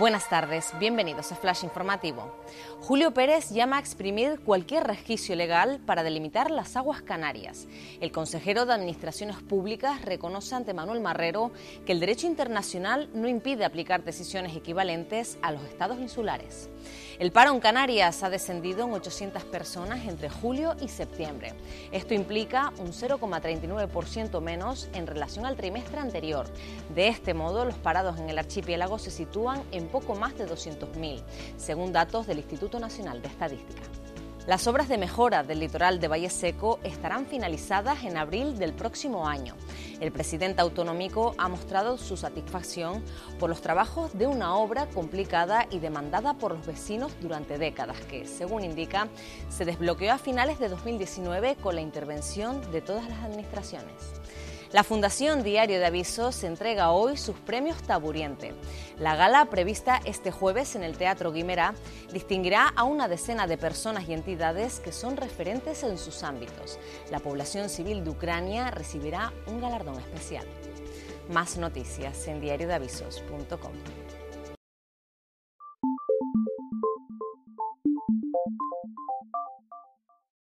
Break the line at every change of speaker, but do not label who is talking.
Buenas tardes, bienvenidos a Flash Informativo. Julio Pérez llama a exprimir cualquier resquicio legal para delimitar las aguas canarias. El consejero de Administraciones Públicas reconoce ante Manuel Marrero que el derecho internacional no impide aplicar decisiones equivalentes a los estados insulares. El paro en Canarias ha descendido en 800 personas entre julio y septiembre. Esto implica un 0,39% menos en relación al trimestre anterior. De este modo, los parados en el archipiélago se sitúan en poco más de 200.000, según datos del Instituto Nacional de Estadística. Las obras de mejora del litoral de Valle Seco estarán finalizadas en abril del próximo año. El presidente autonómico ha mostrado su satisfacción por los trabajos de una obra complicada y demandada por los vecinos durante décadas, que, según indica, se desbloqueó a finales de 2019 con la intervención de todas las administraciones. La Fundación Diario de Avisos entrega hoy sus premios Taburiente. La gala, prevista este jueves en el Teatro Guimera, distinguirá a una decena de personas y entidades que son referentes en sus ámbitos. La población civil de Ucrania recibirá un galardón especial. Más noticias en diariodeavisos.com.